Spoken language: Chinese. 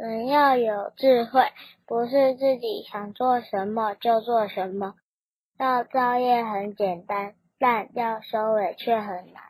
人要有智慧不是自己想做什么就做什么。要造业很简单但要收尾却很难。